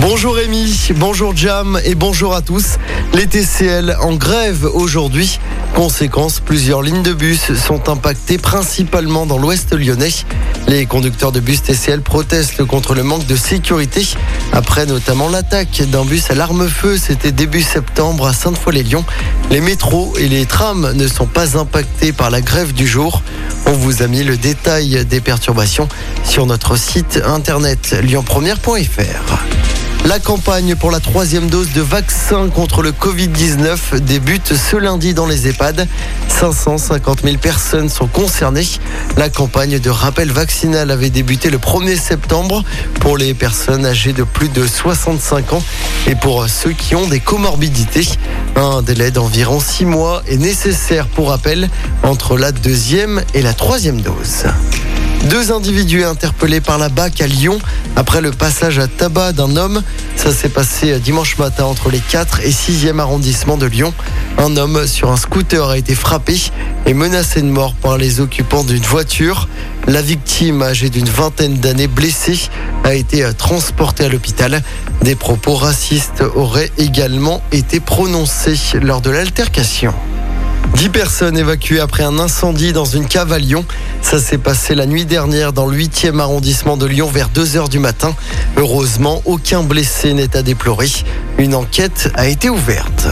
Bonjour Rémi, bonjour Jam et bonjour à tous. Les TCL en grève aujourd'hui. Conséquence, plusieurs lignes de bus sont impactées principalement dans l'ouest lyonnais. Les conducteurs de bus TCL protestent contre le manque de sécurité après notamment l'attaque d'un bus à l'arme-feu. C'était début septembre à Sainte-Foy-les-Lyons. Les métros et les trams ne sont pas impactés par la grève du jour. On vous a mis le détail des perturbations sur notre site internet lyonpremière.fr. La campagne pour la troisième dose de vaccin contre le Covid-19 débute ce lundi dans les EHPAD. 550 000 personnes sont concernées. La campagne de rappel vaccinal avait débuté le 1er septembre pour les personnes âgées de plus de 65 ans et pour ceux qui ont des comorbidités. Un délai d'environ 6 mois est nécessaire pour rappel entre la deuxième et la troisième dose. Deux individus interpellés par la BAC à Lyon après le passage à tabac d'un homme. Ça s'est passé dimanche matin entre les 4 et 6e arrondissements de Lyon. Un homme sur un scooter a été frappé et menacé de mort par les occupants d'une voiture. La victime, âgée d'une vingtaine d'années, blessée, a été transportée à l'hôpital. Des propos racistes auraient également été prononcés lors de l'altercation. 10 personnes évacuées après un incendie dans une cave à Lyon. Ça s'est passé la nuit dernière dans le 8e arrondissement de Lyon vers 2h du matin. Heureusement, aucun blessé n'est à déplorer. Une enquête a été ouverte.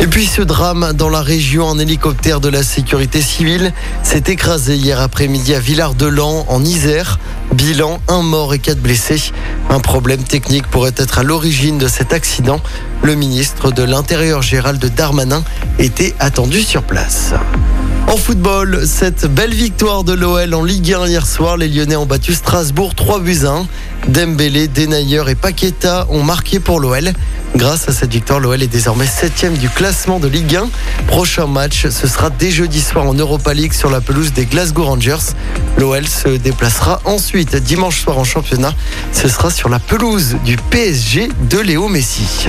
Et puis ce drame dans la région, un hélicoptère de la sécurité civile s'est écrasé hier après-midi à Villard-de-Lans en Isère. Bilan, un mort et quatre blessés. Un problème technique pourrait être à l'origine de cet accident. Le ministre de l'Intérieur Gérald Darmanin était attendu sur place. En football, cette belle victoire de l'OL en Ligue 1 hier soir, les Lyonnais ont battu Strasbourg 3 buts à 1. Dembélé, Denayer et Paqueta ont marqué pour l'OL. Grâce à cette victoire, l'OL est désormais 7 du classement de Ligue 1. Prochain match, ce sera dès jeudi soir en Europa League sur la pelouse des Glasgow Rangers. L'OL se déplacera ensuite dimanche soir en championnat. Ce sera sur la pelouse du PSG de Léo Messi.